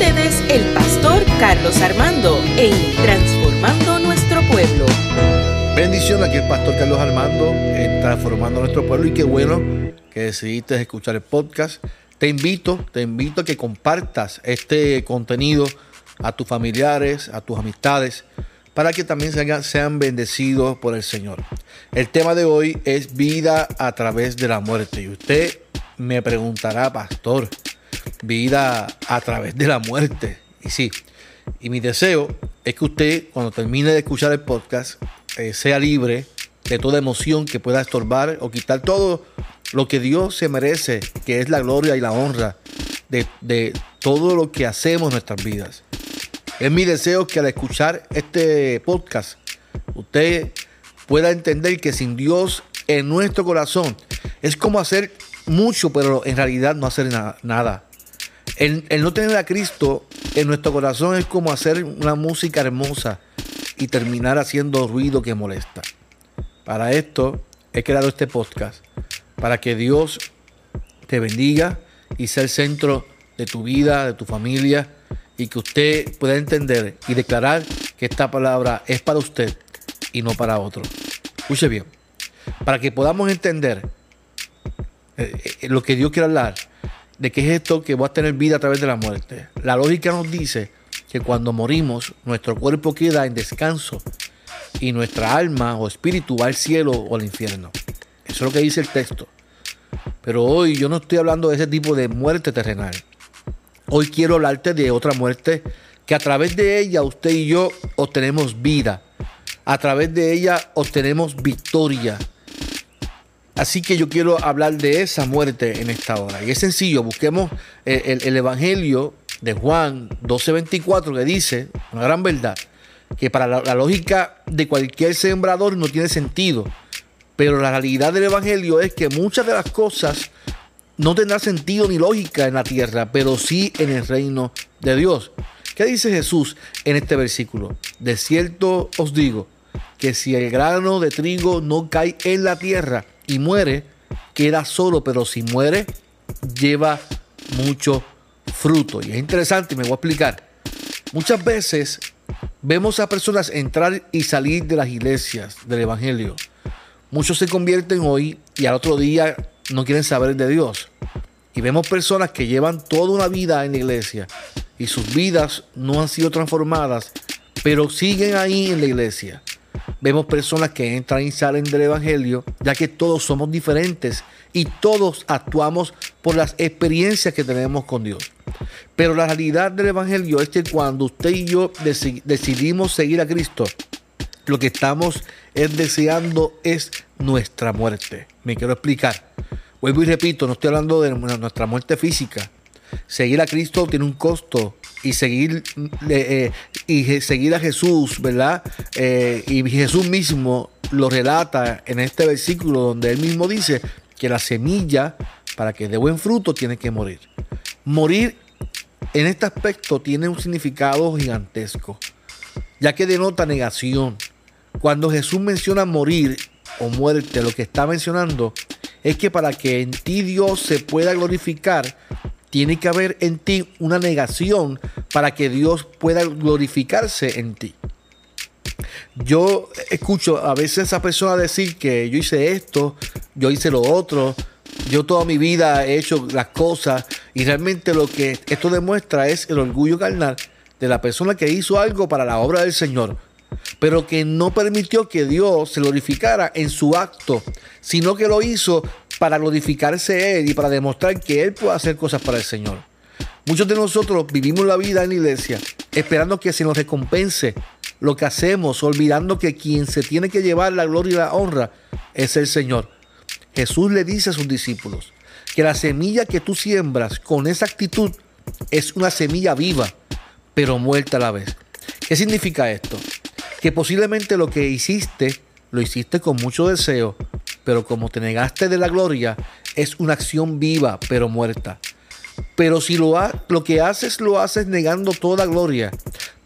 ustedes el pastor Carlos Armando en Transformando Nuestro Pueblo. Bendición aquí el pastor Carlos Armando en Transformando Nuestro Pueblo y qué bueno que decidiste escuchar el podcast. Te invito, te invito a que compartas este contenido a tus familiares, a tus amistades, para que también sean bendecidos por el Señor. El tema de hoy es vida a través de la muerte. Y usted me preguntará, pastor, vida a través de la muerte. Y sí, y mi deseo es que usted, cuando termine de escuchar el podcast, eh, sea libre de toda emoción que pueda estorbar o quitar todo lo que Dios se merece, que es la gloria y la honra de, de todo lo que hacemos en nuestras vidas. Es mi deseo que al escuchar este podcast, usted pueda entender que sin Dios en nuestro corazón es como hacer mucho, pero en realidad no hacer nada. El, no tener a Cristo en nuestro corazón es como hacer una música hermosa y terminar haciendo ruido que molesta. Para esto he creado este podcast, para que Dios te bendiga y sea el centro de tu vida, de tu familia, y que usted pueda entender y declarar que esta palabra es para usted y no para otro. Escuche bien, para que podamos entender eh, eh, lo que Dios quiere hablar, de qué es esto que va a tener vida a través de la muerte. La lógica nos dice que cuando morimos, nuestro cuerpo queda en descanso y nuestra alma o espíritu va al cielo o al infierno. Eso es lo que dice el texto. Pero hoy yo no estoy hablando de ese tipo de muerte terrenal. Hoy quiero hablarte de otra muerte que a través de ella usted y yo obtenemos vida. A través de ella obtenemos victoria. Así que yo quiero hablar de esa muerte en esta hora. Y es sencillo, busquemos el, Evangelio de Juan 12:24 que dice, una gran verdad, que para la, lógica de cualquier sembrador no tiene sentido. Pero la realidad del Evangelio es que muchas de las cosas no tendrán sentido ni lógica en la tierra, pero sí en el reino de Dios. ¿Qué dice Jesús en este versículo? De cierto os digo que si el grano de trigo no cae en la tierra y muere, queda solo, pero si muere, lleva mucho fruto. Y es interesante, me voy a explicar. Muchas veces vemos a personas entrar y salir de las iglesias del Evangelio. Muchos se convierten hoy y al otro día no quieren saber de Dios. Y vemos personas que llevan toda una vida en la iglesia y sus vidas no han sido transformadas, pero siguen ahí en la iglesia vemos personas que entran y salen del Evangelio, ya que todos somos diferentes y todos actuamos por las experiencias que tenemos con Dios. Pero la realidad del Evangelio es que cuando usted y yo decidimos seguir a Cristo, lo que estamos es deseando es nuestra muerte. Me quiero explicar. Vuelvo y repito, no estoy hablando de nuestra muerte física. Seguir a Cristo tiene un costo y seguir, eh, y seguir a Jesús, ¿verdad? Eh, y Jesús mismo lo relata en este versículo donde él mismo dice que la semilla, para que dé buen fruto, tiene que morir. Morir en este aspecto tiene un significado gigantesco, ya que denota negación. Cuando Jesús menciona morir o muerte, lo que está mencionando es que para que en ti Dios se pueda glorificar, tiene que haber en ti una negación para que Dios pueda glorificarse en ti. Yo escucho a veces a personas decir que yo hice esto, yo hice lo otro, yo toda mi vida he hecho las cosas y realmente lo que esto demuestra es el orgullo carnal de la persona que hizo algo para la obra del Señor, pero que no permitió que Dios se glorificara en su acto, sino que lo hizo para glorificarse Él y para demostrar que Él puede hacer cosas para el Señor. Muchos de nosotros vivimos la vida en la iglesia esperando que se nos recompense lo que hacemos, olvidando que quien se tiene que llevar la gloria y la honra es el Señor. Jesús le dice a sus discípulos que la semilla que tú siembras con esa actitud es una semilla viva, pero muerta a la vez. ¿Qué significa esto? Que posiblemente lo que hiciste, lo hiciste con mucho deseo, pero como te negaste de la gloria, es una acción viva, pero muerta. Pero si lo, lo que haces lo haces negando toda gloria,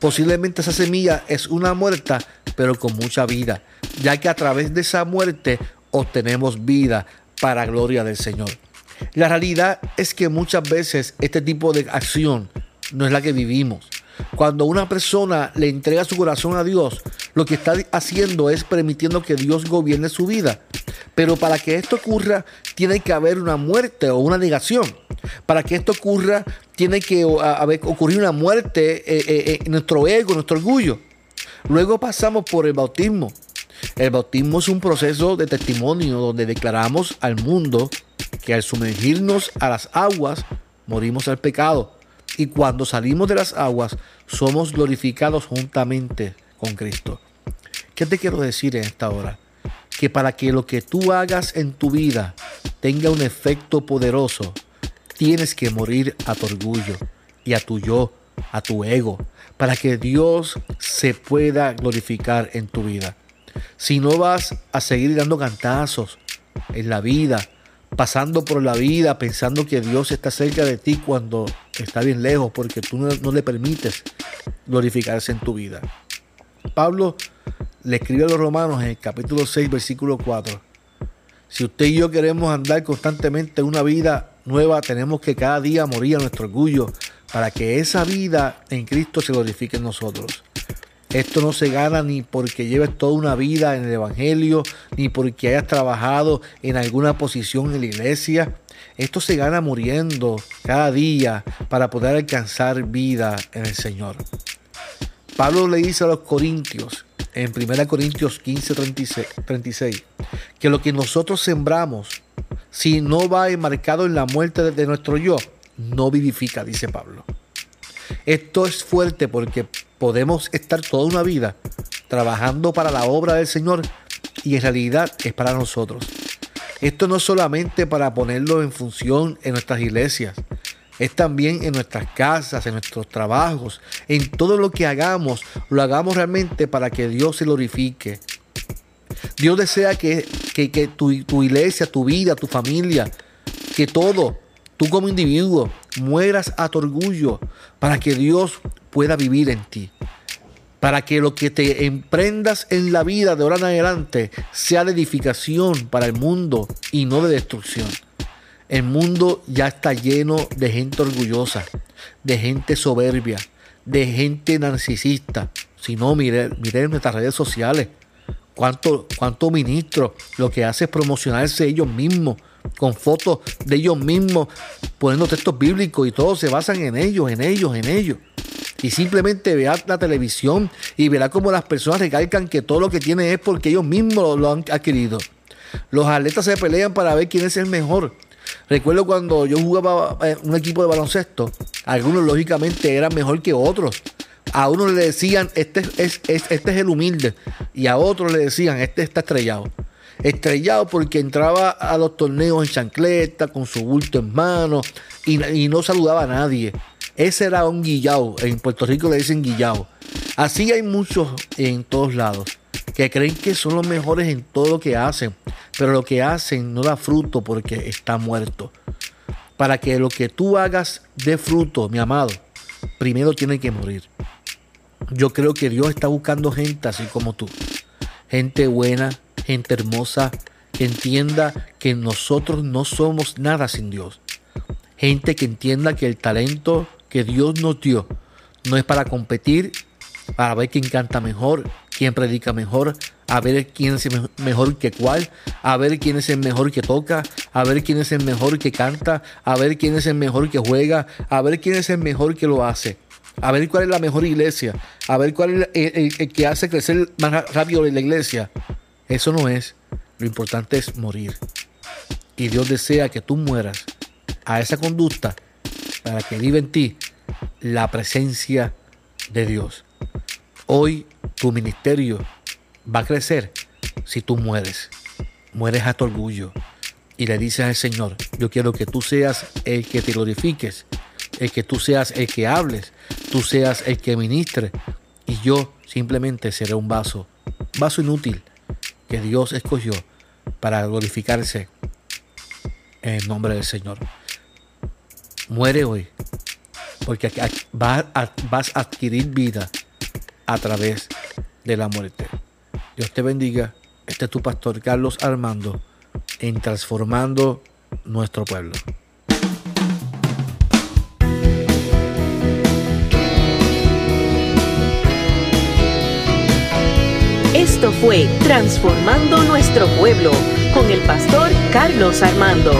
posiblemente esa semilla es una muerta, pero con mucha vida, ya que a través de esa muerte obtenemos vida para gloria del Señor. La realidad es que muchas veces este tipo de acción no es la que vivimos. Cuando una persona le entrega su corazón a Dios, lo que está haciendo es permitiendo que Dios gobierne su vida. Pero para que esto ocurra, tiene que haber una muerte o una negación. Para que esto ocurra, tiene que haber, ocurrir una muerte eh, eh, eh, en nuestro ego, nuestro orgullo. Luego pasamos por el bautismo. El bautismo es un proceso de testimonio donde declaramos al mundo que al sumergirnos a las aguas morimos al pecado y cuando salimos de las aguas somos glorificados juntamente con Cristo. ¿Qué te quiero decir en esta hora? Que para que lo que tú hagas en tu vida tenga un efecto poderoso, tienes que morir a tu orgullo y a tu yo, a tu ego, para que Dios se pueda glorificar en tu vida. Si no vas a seguir dando cantazos en la vida, pasando por la vida pensando que Dios está cerca de ti cuando está bien lejos porque tú no, le permites glorificarse en tu vida. Pablo le escribe a los romanos en el capítulo 6, versículo 4. Si usted y yo queremos andar constantemente una vida nueva, tenemos que cada día morir a nuestro orgullo para que esa vida en Cristo se glorifique en nosotros. Esto no se gana ni porque lleves toda una vida en el Evangelio, ni porque hayas trabajado en alguna posición en la iglesia. Esto se gana muriendo cada día para poder alcanzar vida en el Señor. Pablo le dice a los corintios en 1 Corintios 15, 36, que lo que nosotros sembramos, si no va enmarcado en la muerte de nuestro yo, no vivifica, dice Pablo. Esto es fuerte porque podemos estar toda una vida trabajando para la obra del Señor y en realidad es para nosotros. Esto no es solamente para ponerlo en función en nuestras iglesias, es también en nuestras casas, en nuestros trabajos, en todo lo que hagamos, lo hagamos realmente para que Dios se glorifique. Dios desea que, que, tu, tu iglesia, tu vida, tu familia, que todo, tú como individuo, mueras a tu orgullo para que Dios pueda vivir en ti. Para que lo que te emprendas en la vida de ahora en adelante sea de edificación para el mundo y no de destrucción. El mundo ya está lleno de gente orgullosa, de gente soberbia, de gente narcisista. Si no, mire, mire en nuestras redes sociales. ¿Cuántos cuánto ministros lo que hace es promocionarse ellos mismos, con fotos de ellos mismos, poniendo textos bíblicos y todos se basan en ellos, en ellos, en ellos y simplemente vea la televisión y verá cómo las personas recalcan que todo lo que tienen es porque ellos mismos lo, han adquirido. Los atletas se pelean para ver quién es el mejor. Recuerdo cuando yo jugaba en un equipo de baloncesto, algunos lógicamente eran mejor que otros. A uno le decían, este es, este es el humilde, y a otros le decían, este está estrellado. Estrellado porque entraba a los torneos en chancleta, con su bulto en mano, y, y no saludaba a nadie. Ese era un guillao. En Puerto Rico le dicen guillao. Así hay muchos en todos lados que creen que son los mejores en todo lo que hacen, pero lo que hacen no da fruto porque está muerto. Para que lo que tú hagas dé fruto, mi amado, primero tiene que morir. Yo creo que Dios está buscando gente así como tú. Gente buena, gente hermosa, que entienda que nosotros no somos nada sin Dios. Gente que entienda que el talento que Dios nos dio no es para competir, para ver quién canta mejor, quién predica mejor, a ver quién es el mejor que cuál, a ver quién es el mejor que toca, a ver quién es el mejor que canta, a ver quién es el mejor que juega, a ver quién es el mejor que lo hace, a ver cuál es la mejor iglesia, a ver cuál es el, que hace crecer más rápido la iglesia. Eso no es. Lo importante es morir. Y Dios desea que tú mueras a esa conducta para que viva en ti la presencia de Dios. Hoy tu ministerio va a crecer si tú mueres. Mueres a tu orgullo y le dices al Señor, yo quiero que tú seas el que te glorifiques, el que tú seas el que hables, tú seas el que ministre y yo simplemente seré un vaso, vaso inútil que Dios escogió para glorificarse en el nombre del Señor. Muere hoy, porque vas a adquirir vida a través de la muerte. Dios te bendiga. Este es tu pastor Carlos Armando en Transformando nuestro pueblo. Esto fue Transformando nuestro pueblo con el pastor Carlos Armando.